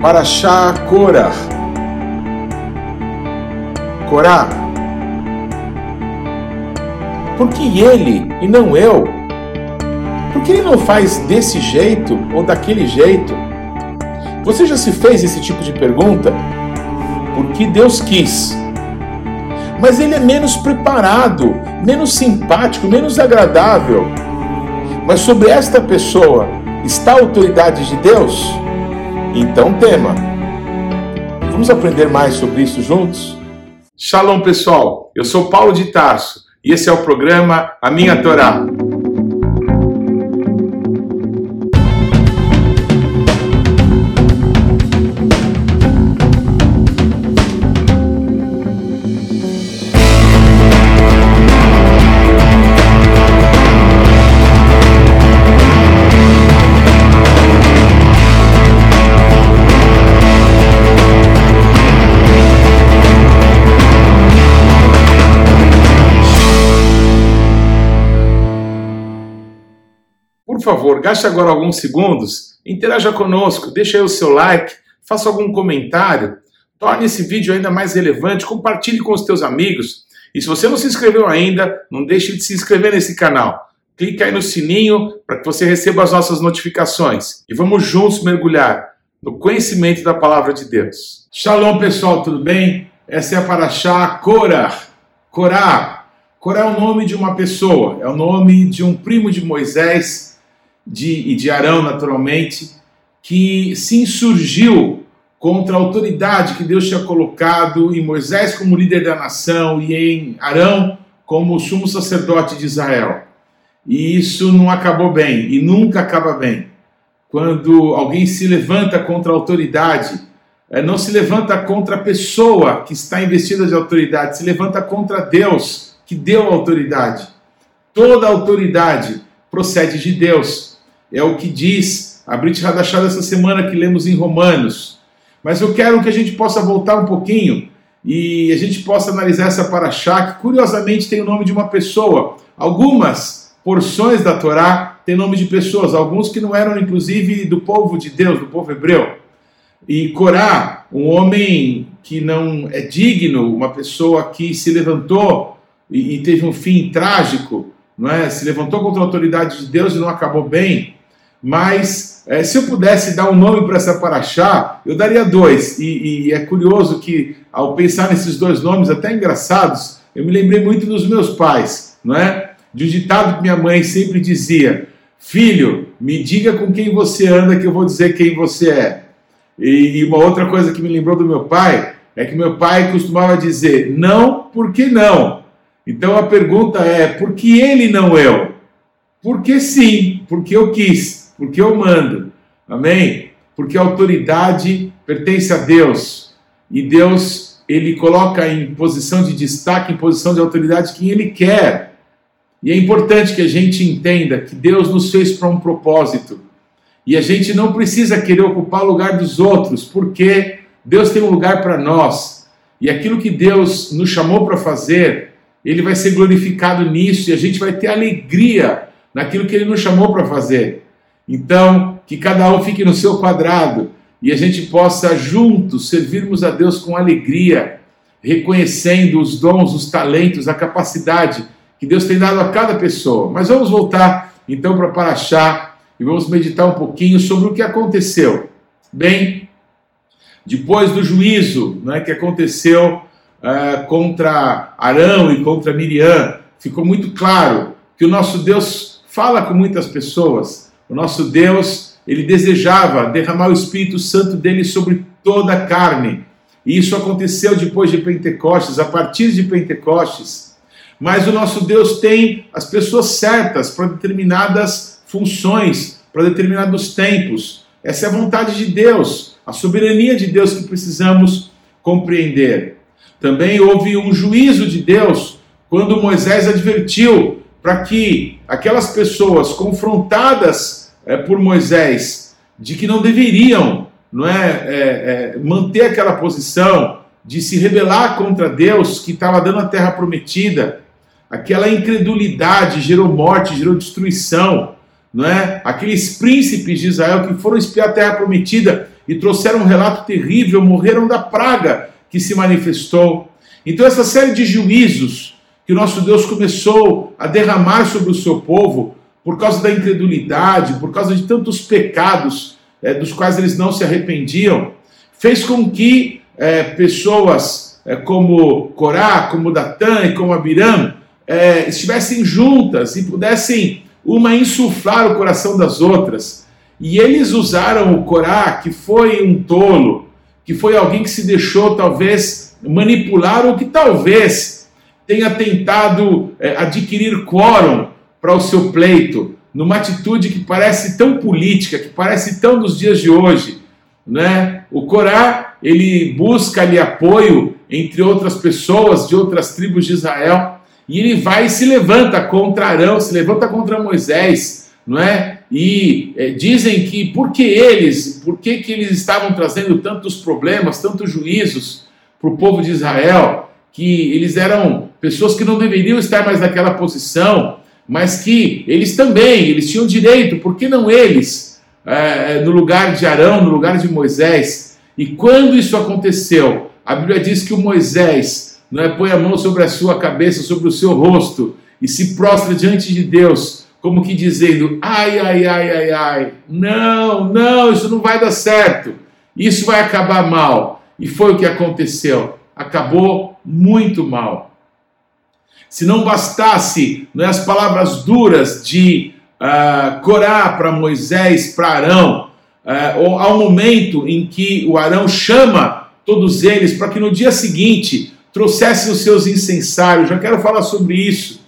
para Shah Korah. Korah. Por que ele e não eu? Por que ele não faz desse jeito ou daquele jeito? Você já se fez esse tipo de pergunta? Porque Deus quis. Mas ele é menos preparado, menos simpático, menos agradável. Mas sobre esta pessoa está a autoridade de Deus? Então tema. Vamos aprender mais sobre isso juntos? Shalom, pessoal. Eu sou Paulo de Tarso e esse é o programa A Minha Torá. Favor, gaste agora alguns segundos, interaja conosco, deixe aí o seu like, faça algum comentário, torne esse vídeo ainda mais relevante, compartilhe com os teus amigos. E se você não se inscreveu ainda, não deixe de se inscrever nesse canal. Clique aí no sininho para que você receba as nossas notificações. E vamos juntos mergulhar no conhecimento da palavra de Deus. Shalom, pessoal, tudo bem? Essa é a Paraxá Korah. Korah. Korah é o nome de uma pessoa, é o nome de um primo de Moisés, de, e de Arão, naturalmente, que se insurgiu contra a autoridade que Deus tinha colocado em Moisés como líder da nação e em Arão como sumo sacerdote de Israel. E isso não acabou bem e nunca acaba bem. Quando alguém se levanta contra a autoridade, eh, não se levanta contra a pessoa que está investida de autoridade, se levanta contra Deus que deu a autoridade. Toda autoridade procede de Deus é o que diz a Brit Hadashah dessa semana que lemos em Romanos. Mas eu quero que a gente possa voltar um pouquinho e a gente possa analisar essa paraxá, que curiosamente tem o nome de uma pessoa. Algumas porções da Torá têm nome de pessoas, alguns que não eram inclusive do povo de Deus, do povo hebreu. E Corá, um homem que não é digno, uma pessoa que se levantou e, teve um fim trágico, não é? Se levantou contra a autoridade de Deus e não acabou bem mas é, se eu pudesse dar um nome para essa paraxá, eu daria dois. E, e, é curioso que, ao pensar nesses dois nomes, até engraçados, eu me lembrei muito dos meus pais, não é? De um ditado que minha mãe sempre dizia: Filho, me diga com quem você anda, que eu vou dizer quem você é. E, e uma outra coisa que me lembrou do meu pai é que meu pai costumava dizer: Não, por que não? Então a pergunta é: por que ele não eu? Porque sim, porque eu quis porque eu mando. Amém? Porque a autoridade pertence a Deus. E Deus, ele coloca em posição de destaque, em posição de autoridade quem ele quer. E é importante que a gente entenda que Deus nos fez para um propósito. E a gente não precisa querer ocupar o lugar dos outros, porque Deus tem um lugar para nós. E aquilo que Deus nos chamou para fazer, ele vai ser glorificado nisso e a gente vai ter alegria naquilo que ele nos chamou para fazer. Então, que cada um fique no seu quadrado e a gente possa juntos servirmos a Deus com alegria, reconhecendo os dons, os talentos, a capacidade que Deus tem dado a cada pessoa. Mas vamos voltar então para Paraxá e vamos meditar um pouquinho sobre o que aconteceu. Bem, depois do juízo né, que aconteceu uh, contra Arão e contra Miriam, ficou muito claro que o nosso Deus fala com muitas pessoas o nosso Deus, ele desejava derramar o Espírito Santo dele sobre toda a carne. E isso aconteceu depois de Pentecostes, a partir de Pentecostes. Mas o nosso Deus tem as pessoas certas para determinadas funções, para determinados tempos. Essa é a vontade de Deus, a soberania de Deus que precisamos compreender. Também houve um juízo de Deus quando Moisés advertiu para que aquelas pessoas confrontadas é, por Moisés de que não deveriam não é, é, é, manter aquela posição de se rebelar contra Deus que estava dando a terra prometida, aquela incredulidade gerou morte, gerou destruição, não é? Aqueles príncipes de Israel que foram espiar a terra prometida e trouxeram um relato terrível, morreram da praga que se manifestou. Então, essa série de juízos que o nosso Deus começou a derramar sobre o seu povo, por causa da incredulidade, por causa de tantos pecados é, dos quais eles não se arrependiam, fez com que é, pessoas é, como Corá, como Datã e como Abiram estivessem juntas e pudessem uma insuflar o coração das outras. E eles usaram o Corá, que foi um tolo, que foi alguém que se deixou talvez manipular ou que talvez tenha tentado adquirir quórum para o seu pleito, numa atitude que parece tão política, que parece tão dos dias de hoje, né? O Corá, ele busca ali apoio entre outras pessoas de outras tribos de Israel, e ele vai e se levanta contra Arão, se levanta contra Moisés, não é? E é, dizem que por que eles, por que, que eles estavam trazendo tantos problemas, tantos juízos para o povo de Israel, que eles eram pessoas que não deveriam estar mais naquela posição, mas que eles também, eles tinham direito, por que não eles, é, no lugar de Arão, no lugar de Moisés? E quando isso aconteceu, a Bíblia diz que o Moisés não é, põe a mão sobre a sua cabeça, sobre o seu rosto, e se prostra diante de Deus, como que dizendo: ai, ai, ai, ai, ai, não, não, isso não vai dar certo, isso vai acabar mal. E foi o que aconteceu, acabou muito mal. Se não bastasse né, as palavras duras de uh, Corá para Moisés, para Arão, uh, ao momento em que o Arão chama todos eles para que no dia seguinte trouxessem os seus incensários, já quero falar sobre isso.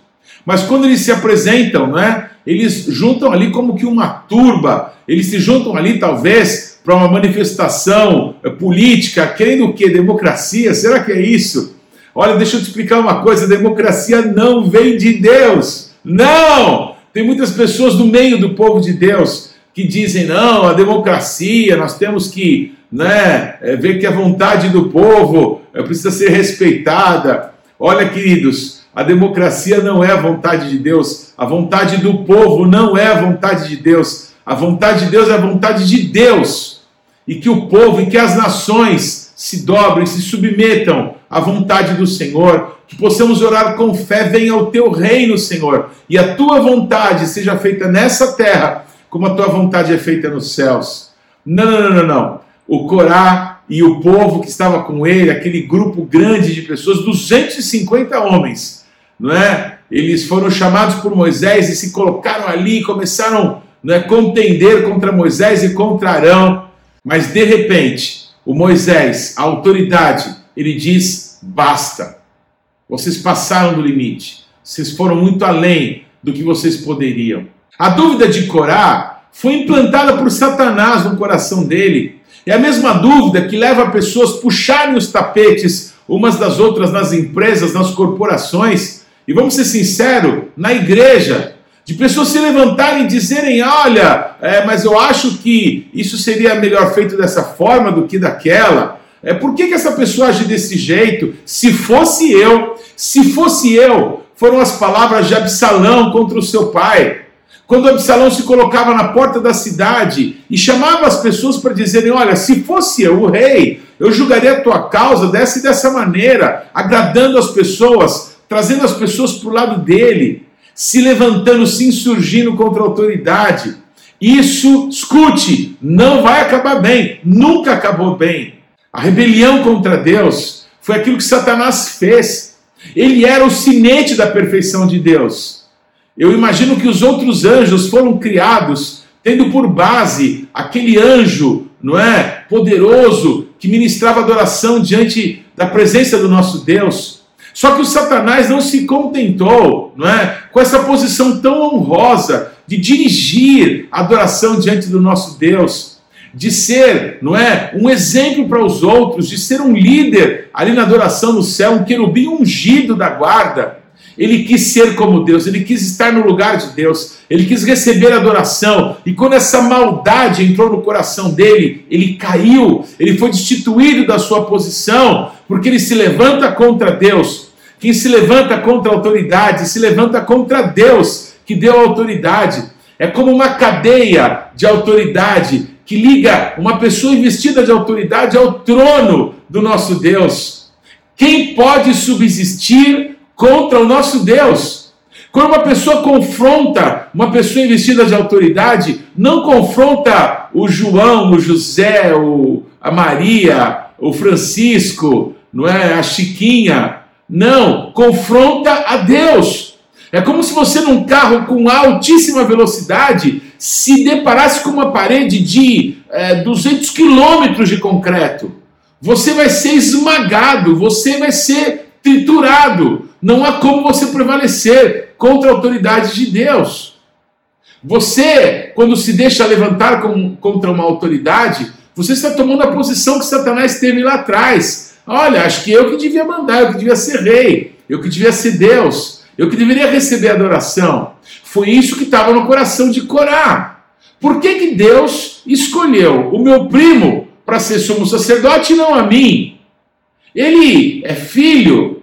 Mas quando eles se apresentam, né, eles juntam ali como que uma turba, eles se juntam ali talvez para uma manifestação eh, política, querendo o quê? Democracia? Será que é isso? Olha, deixa eu te explicar uma coisa: a democracia não vem de Deus. Não! Tem muitas pessoas no meio do povo de Deus que dizem: não, a democracia, nós temos que né, é, ver que a vontade do povo é, precisa ser respeitada. Olha, queridos, a democracia não é a vontade de Deus, a vontade do povo não é a vontade de Deus, a vontade de Deus é a vontade de Deus. E que o povo e que as nações se dobrem, se submetam a vontade do Senhor, que possamos orar com fé, venha o teu reino, Senhor, e a tua vontade seja feita nessa terra, como a tua vontade é feita nos céus. Não, não, não, não. O Corá e o povo que estava com ele, aquele grupo grande de pessoas, 250 homens, não é? Eles foram chamados por Moisés e se colocaram ali começaram não é, contender contra Moisés e contra Arão. Mas de repente, o Moisés, a autoridade, ele diz: basta. Vocês passaram do limite. Vocês foram muito além do que vocês poderiam. A dúvida de Corá foi implantada por Satanás no coração dele. É a mesma dúvida que leva pessoas a puxarem os tapetes umas das outras nas empresas, nas corporações. E vamos ser sinceros, na igreja, de pessoas se levantarem e dizerem: olha, é, mas eu acho que isso seria melhor feito dessa forma do que daquela. É, por que, que essa pessoa age desse jeito? Se fosse eu, se fosse eu, foram as palavras de Absalão contra o seu pai. Quando Absalão se colocava na porta da cidade e chamava as pessoas para dizerem: Olha, se fosse eu, o rei, eu julgaria a tua causa dessa e dessa maneira, agradando as pessoas, trazendo as pessoas para o lado dele, se levantando, se insurgindo contra a autoridade. Isso, escute, não vai acabar bem, nunca acabou bem. A rebelião contra Deus foi aquilo que Satanás fez. Ele era o sinete da perfeição de Deus. Eu imagino que os outros anjos foram criados tendo por base aquele anjo, não é, poderoso que ministrava adoração diante da presença do nosso Deus. Só que o Satanás não se contentou, não é, com essa posição tão honrosa de dirigir a adoração diante do nosso Deus de ser, não é, um exemplo para os outros, de ser um líder ali na adoração no céu, um querubim ungido da guarda. Ele quis ser como Deus, ele quis estar no lugar de Deus, ele quis receber adoração. E quando essa maldade entrou no coração dele, ele caiu, ele foi destituído da sua posição, porque ele se levanta contra Deus. Quem se levanta contra a autoridade, se levanta contra Deus, que deu a autoridade. É como uma cadeia de autoridade que liga uma pessoa investida de autoridade ao trono do nosso Deus. Quem pode subsistir contra o nosso Deus? Quando uma pessoa confronta uma pessoa investida de autoridade, não confronta o João, o José, o, a Maria, o Francisco, não é a Chiquinha. Não, confronta a Deus. É como se você num carro com altíssima velocidade se deparasse com uma parede de é, 200 quilômetros de concreto. Você vai ser esmagado, você vai ser triturado. Não há como você prevalecer contra a autoridade de Deus. Você, quando se deixa levantar com, contra uma autoridade, você está tomando a posição que Satanás teve lá atrás. Olha, acho que eu que devia mandar, eu que devia ser rei, eu que devia ser Deus, eu que deveria receber adoração. Foi isso que estava no coração de Corá. Por que, que Deus escolheu o meu primo para ser sumo sacerdote e não a mim? Ele é filho,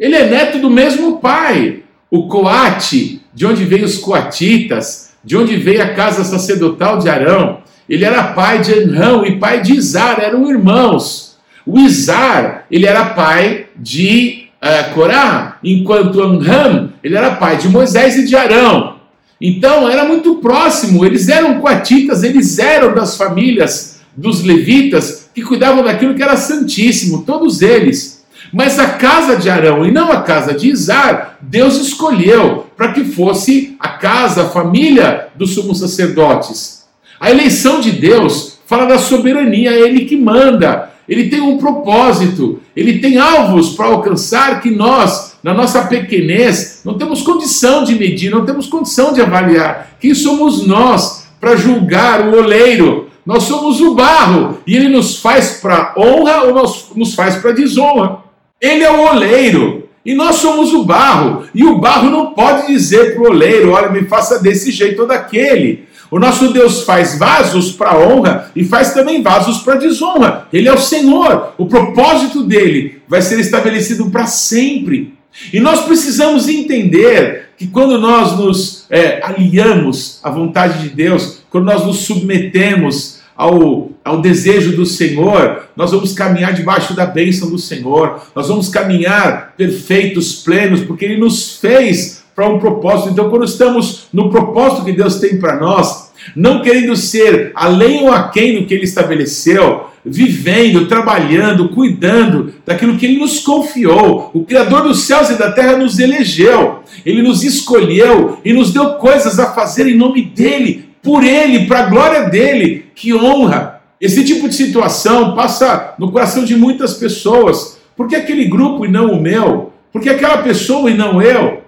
ele é neto do mesmo pai. O Coate, de onde veio os coatitas, de onde veio a casa sacerdotal de Arão, ele era pai de Anrão e pai de Izar, eram irmãos. O Izar, ele era pai de uh, Corá, enquanto Anram, ele era pai de Moisés e de Arão. Então era muito próximo, eles eram coatitas, eles eram das famílias dos levitas que cuidavam daquilo que era santíssimo, todos eles. Mas a casa de Arão e não a casa de Izar, Deus escolheu para que fosse a casa, a família dos sumos sacerdotes. A eleição de Deus fala da soberania, é Ele que manda, Ele tem um propósito, Ele tem alvos para alcançar que nós, na nossa pequenez, não temos condição de medir, não temos condição de avaliar. Quem somos nós para julgar o oleiro? Nós somos o barro e Ele nos faz para honra ou nos faz para desonra. Ele é o oleiro. E nós somos o barro, e o barro não pode dizer para o oleiro: olha, me faça desse jeito ou daquele. O nosso Deus faz vasos para honra e faz também vasos para desonra. Ele é o Senhor. O propósito dele vai ser estabelecido para sempre. E nós precisamos entender que quando nós nos é, aliamos à vontade de Deus, quando nós nos submetemos ao, ao desejo do Senhor, nós vamos caminhar debaixo da bênção do Senhor, nós vamos caminhar perfeitos, plenos, porque Ele nos fez para um propósito. Então, quando estamos no propósito que Deus tem para nós, não querendo ser além ou aquém do que Ele estabeleceu, vivendo, trabalhando, cuidando daquilo que Ele nos confiou. O Criador dos céus e da terra nos elegeu, Ele nos escolheu e nos deu coisas a fazer em nome dEle, por Ele, para a glória dEle. Que honra! Esse tipo de situação passa no coração de muitas pessoas. Por que aquele grupo e não o meu? Por que aquela pessoa e não eu?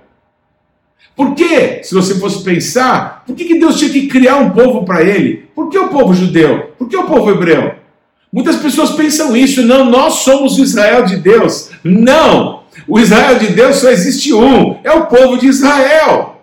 Por que, se você fosse pensar, por que, que Deus tinha que criar um povo para ele? Por que o povo judeu? Por que o povo hebreu? Muitas pessoas pensam isso, não, nós somos o Israel de Deus. Não! O Israel de Deus só existe um, é o povo de Israel.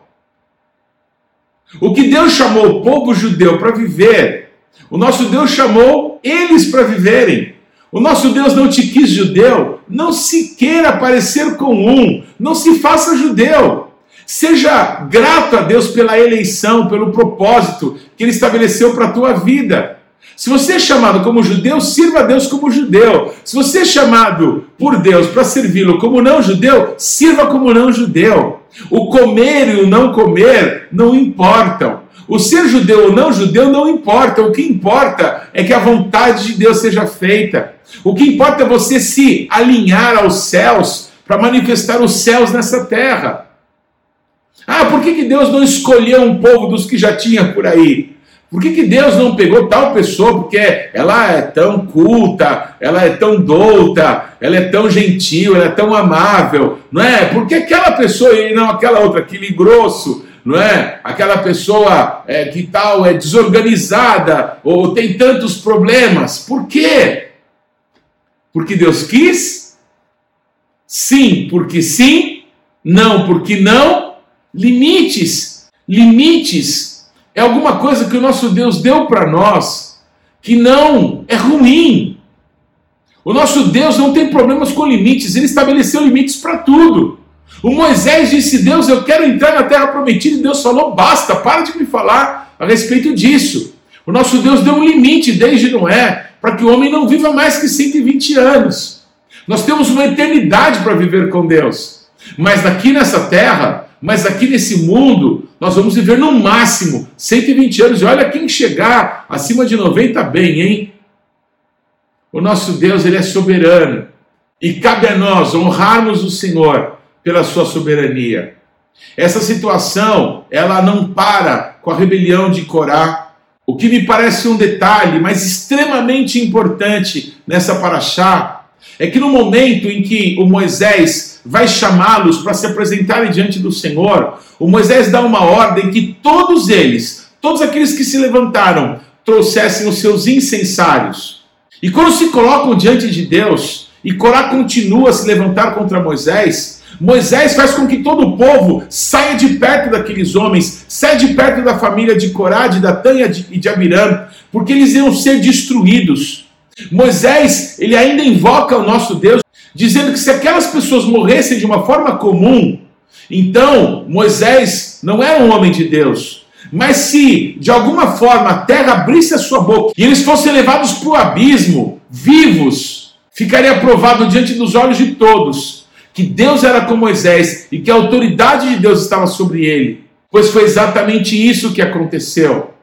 O que Deus chamou o povo judeu para viver, o nosso Deus chamou eles para viverem. O nosso Deus não te quis judeu, não se queira parecer com um, não se faça judeu. Seja grato a Deus pela eleição, pelo propósito que Ele estabeleceu para a tua vida. Se você é chamado como judeu, sirva a Deus como judeu. Se você é chamado por Deus para servi-lo como não judeu, sirva como não judeu. O comer e o não comer não importam. O ser judeu ou não judeu não importa. O que importa é que a vontade de Deus seja feita. O que importa é você se alinhar aos céus para manifestar os céus nessa terra. Ah, por que, que Deus não escolheu um povo dos que já tinha por aí? Por que, que Deus não pegou tal pessoa porque ela é tão culta, ela é tão douta, ela é tão gentil, ela é tão amável, não é? Por que aquela pessoa e não aquela outra, aquele grosso, não é? Aquela pessoa é, que tal é desorganizada ou tem tantos problemas. Por quê? Porque Deus quis? Sim, porque sim. Não, porque não. Limites. Limites é alguma coisa que o nosso Deus deu para nós que não é ruim. O nosso Deus não tem problemas com limites, ele estabeleceu limites para tudo. O Moisés disse: Deus, eu quero entrar na terra prometida, e Deus falou: basta, para de me falar a respeito disso. O nosso Deus deu um limite desde Noé para que o homem não viva mais que 120 anos. Nós temos uma eternidade para viver com Deus. Mas aqui nessa terra, mas aqui nesse mundo, nós vamos viver no máximo 120 anos. E olha quem chegar acima de 90 bem, hein? O nosso Deus, ele é soberano. E cabe a nós honrarmos o Senhor pela sua soberania. Essa situação, ela não para com a rebelião de Corá. O que me parece um detalhe, mas extremamente importante nessa paraxá, é que no momento em que o Moisés vai chamá-los para se apresentarem diante do Senhor, o Moisés dá uma ordem que todos eles, todos aqueles que se levantaram, trouxessem os seus incensários. E quando se colocam diante de Deus, e Corá continua a se levantar contra Moisés, Moisés faz com que todo o povo saia de perto daqueles homens, saia de perto da família de Corá, de Datã e de Abiram, porque eles iam ser destruídos. Moisés, ele ainda invoca o nosso Deus, dizendo que se aquelas pessoas morressem de uma forma comum, então Moisés não era um homem de Deus. Mas se de alguma forma a terra abrisse a sua boca e eles fossem levados para o abismo, vivos, ficaria provado diante dos olhos de todos que Deus era com Moisés e que a autoridade de Deus estava sobre ele. Pois foi exatamente isso que aconteceu.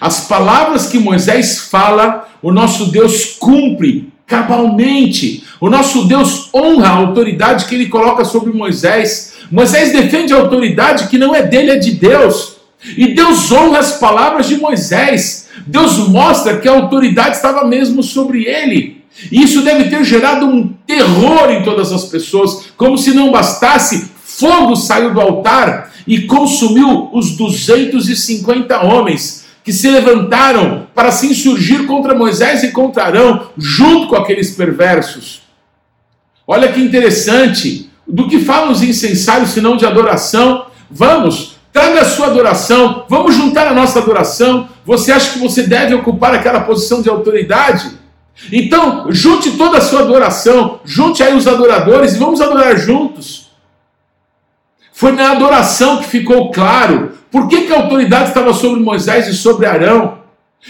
As palavras que Moisés fala, o nosso Deus cumpre cabalmente. O nosso Deus honra a autoridade que ele coloca sobre Moisés. Moisés defende a autoridade que não é dele, é de Deus. E Deus honra as palavras de Moisés. Deus mostra que a autoridade estava mesmo sobre ele. E isso deve ter gerado um terror em todas as pessoas, como se não bastasse, fogo saiu do altar e consumiu os 250 homens que se levantaram para se insurgir contra Moisés e contra Arão, junto com aqueles perversos. Olha que interessante, do que falam os incensários senão de adoração? Vamos, traga a sua adoração, vamos juntar a nossa adoração. Você acha que você deve ocupar aquela posição de autoridade? Então, junte toda a sua adoração, junte aí os adoradores e vamos adorar juntos. Foi na adoração que ficou claro por que, que a autoridade estava sobre Moisés e sobre Arão?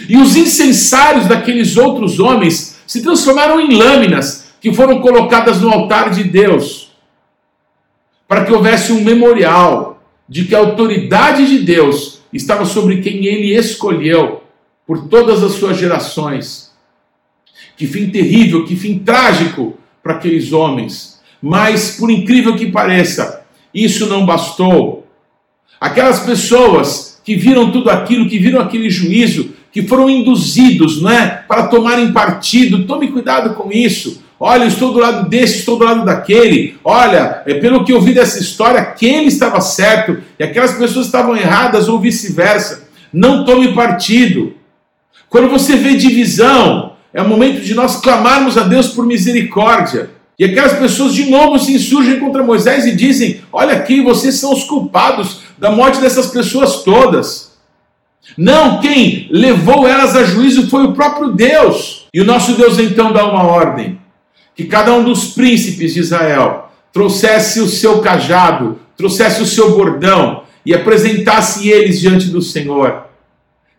E os incensários daqueles outros homens se transformaram em lâminas que foram colocadas no altar de Deus, para que houvesse um memorial de que a autoridade de Deus estava sobre quem ele escolheu por todas as suas gerações. Que fim terrível, que fim trágico para aqueles homens. Mas, por incrível que pareça, isso não bastou. Aquelas pessoas que viram tudo aquilo, que viram aquele juízo, que foram induzidos, não é, para tomarem partido. Tome cuidado com isso. Olha, estou do lado desse, estou do lado daquele. Olha, é pelo que eu vi dessa história, aquele estava certo e aquelas pessoas estavam erradas ou vice-versa. Não tome partido. Quando você vê divisão, é o momento de nós clamarmos a Deus por misericórdia. E aquelas pessoas de novo se insurgem contra Moisés e dizem: Olha aqui, vocês são os culpados da morte dessas pessoas todas. Não, quem levou elas a juízo foi o próprio Deus. E o nosso Deus então dá uma ordem: que cada um dos príncipes de Israel trouxesse o seu cajado, trouxesse o seu bordão e apresentasse eles diante do Senhor.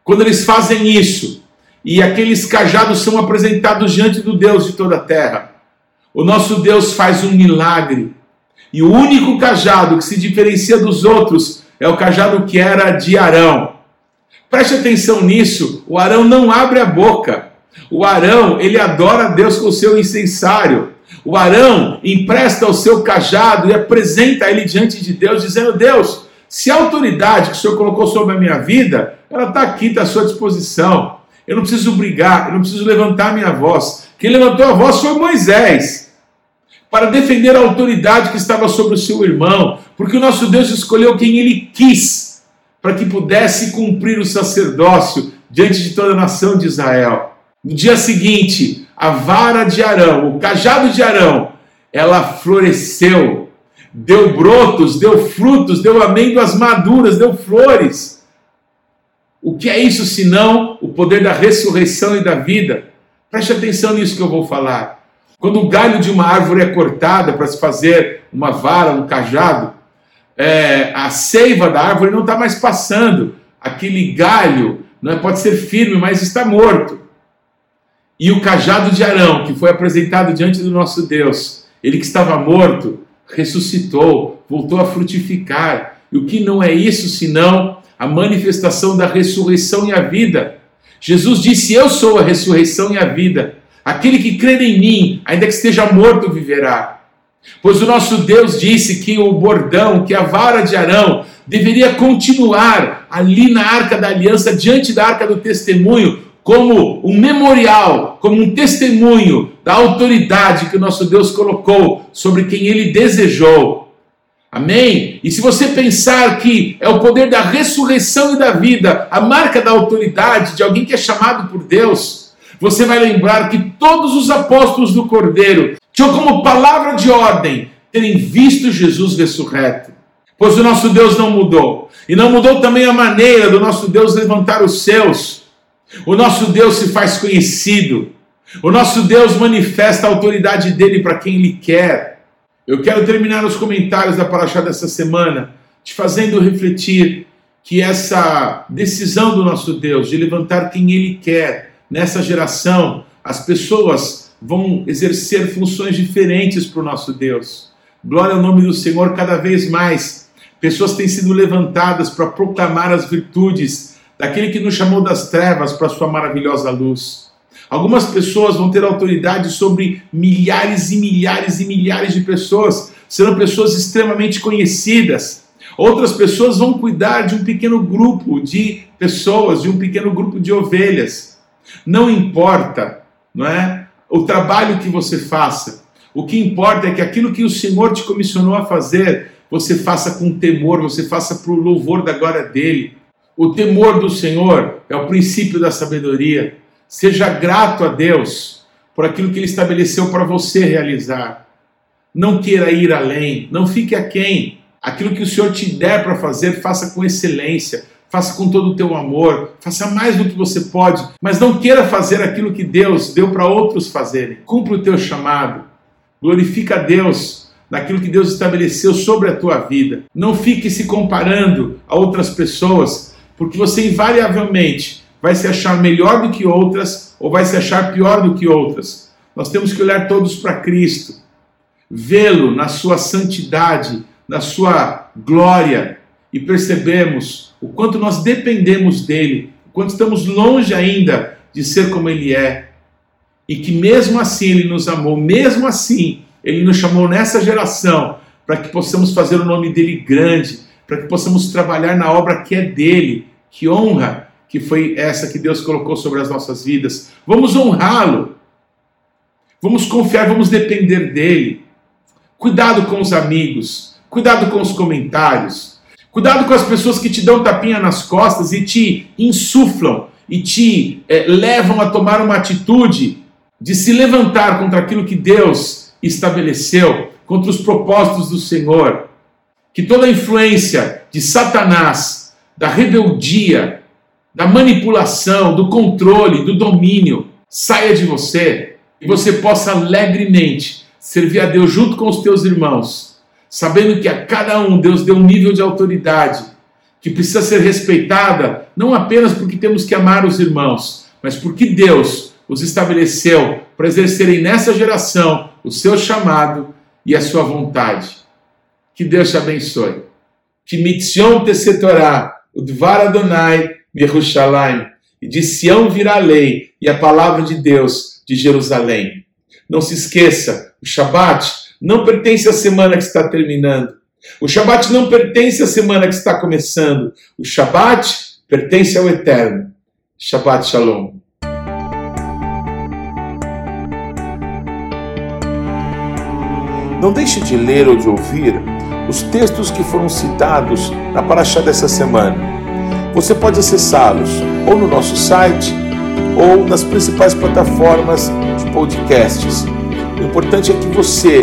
Quando eles fazem isso, e aqueles cajados são apresentados diante do Deus de toda a terra, o nosso Deus faz um milagre. E o único cajado que se diferencia dos outros é o cajado que era de Arão. Preste atenção nisso, o Arão não abre a boca. O Arão, ele adora a Deus com o seu incensário. O Arão empresta o seu cajado e apresenta ele diante de Deus, dizendo: Deus, se a autoridade que o Senhor colocou sobre a minha vida, ela está aqui, está à sua disposição. Eu não preciso brigar, eu não preciso levantar minha voz. Quem levantou a voz foi Moisés para defender a autoridade que estava sobre o seu irmão, porque o nosso Deus escolheu quem ele quis para que pudesse cumprir o sacerdócio diante de toda a nação de Israel. No dia seguinte, a vara de Arão, o cajado de Arão, ela floresceu, deu brotos, deu frutos, deu amêndoas maduras, deu flores. O que é isso senão o poder da ressurreição e da vida? Preste atenção nisso que eu vou falar. Quando o galho de uma árvore é cortada para se fazer uma vara, um cajado, é, a seiva da árvore não está mais passando. Aquele galho não é? pode ser firme, mas está morto. E o cajado de Arão, que foi apresentado diante do nosso Deus, ele que estava morto, ressuscitou, voltou a frutificar. E o que não é isso senão a manifestação da ressurreição e a vida? Jesus disse: Eu sou a ressurreição e a vida. Aquele que crer em mim, ainda que esteja morto, viverá. Pois o nosso Deus disse que o bordão, que a vara de Arão, deveria continuar ali na arca da aliança, diante da arca do testemunho, como um memorial, como um testemunho da autoridade que o nosso Deus colocou sobre quem ele desejou. Amém? E se você pensar que é o poder da ressurreição e da vida, a marca da autoridade de alguém que é chamado por Deus, você vai lembrar que todos os apóstolos do Cordeiro tinham como palavra de ordem terem visto Jesus ressurreto. Pois o nosso Deus não mudou. E não mudou também a maneira do nosso Deus levantar os céus. O nosso Deus se faz conhecido. O nosso Deus manifesta a autoridade dele para quem ele quer. Eu quero terminar os comentários da Paraxá dessa semana te fazendo refletir que essa decisão do nosso Deus de levantar quem ele quer nessa geração, as pessoas vão exercer funções diferentes para o nosso Deus. Glória ao nome do Senhor cada vez mais. Pessoas têm sido levantadas para proclamar as virtudes daquele que nos chamou das trevas para a sua maravilhosa luz. Algumas pessoas vão ter autoridade sobre milhares e milhares e milhares de pessoas, serão pessoas extremamente conhecidas. Outras pessoas vão cuidar de um pequeno grupo de pessoas, de um pequeno grupo de ovelhas. Não importa, não é? O trabalho que você faça. O que importa é que aquilo que o Senhor te comissionou a fazer, você faça com temor, você faça para o louvor da glória dele. O temor do Senhor é o princípio da sabedoria. Seja grato a Deus por aquilo que Ele estabeleceu para você realizar. Não queira ir além, não fique aquém. Aquilo que o Senhor te der para fazer, faça com excelência, faça com todo o teu amor, faça mais do que você pode, mas não queira fazer aquilo que Deus deu para outros fazerem. Cumpra o teu chamado, glorifica a Deus naquilo que Deus estabeleceu sobre a tua vida. Não fique se comparando a outras pessoas, porque você invariavelmente vai se achar melhor do que outras ou vai se achar pior do que outras. Nós temos que olhar todos para Cristo, vê-lo na sua santidade, na sua glória e percebemos o quanto nós dependemos dele, o quanto estamos longe ainda de ser como ele é. E que mesmo assim ele nos amou, mesmo assim ele nos chamou nessa geração para que possamos fazer o nome dele grande, para que possamos trabalhar na obra que é dele, que honra que foi essa que Deus colocou sobre as nossas vidas. Vamos honrá-lo. Vamos confiar, vamos depender dele. Cuidado com os amigos, cuidado com os comentários, cuidado com as pessoas que te dão tapinha nas costas e te insuflam e te é, levam a tomar uma atitude de se levantar contra aquilo que Deus estabeleceu, contra os propósitos do Senhor. Que toda a influência de Satanás, da rebeldia, da manipulação, do controle, do domínio saia de você e você possa alegremente servir a Deus junto com os teus irmãos, sabendo que a cada um Deus deu um nível de autoridade que precisa ser respeitada, não apenas porque temos que amar os irmãos, mas porque Deus os estabeleceu para exercerem nessa geração o seu chamado e a sua vontade. Que Deus te abençoe. Que mitzion te setorá, o dvar Adonai, Merushalayim, e de Sião virá a lei e a palavra de Deus de Jerusalém. Não se esqueça, o Shabat não pertence à semana que está terminando. O Shabat não pertence à semana que está começando. O Shabat pertence ao Eterno. Shabbat Shalom. Não deixe de ler ou de ouvir os textos que foram citados na Paraxá dessa semana você pode acessá-los ou no nosso site ou nas principais plataformas de podcasts. O importante é que você,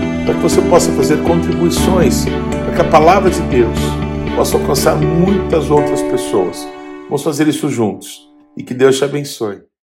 para que você possa fazer contribuições para que a palavra de Deus possa alcançar muitas outras pessoas. Vamos fazer isso juntos e que Deus te abençoe.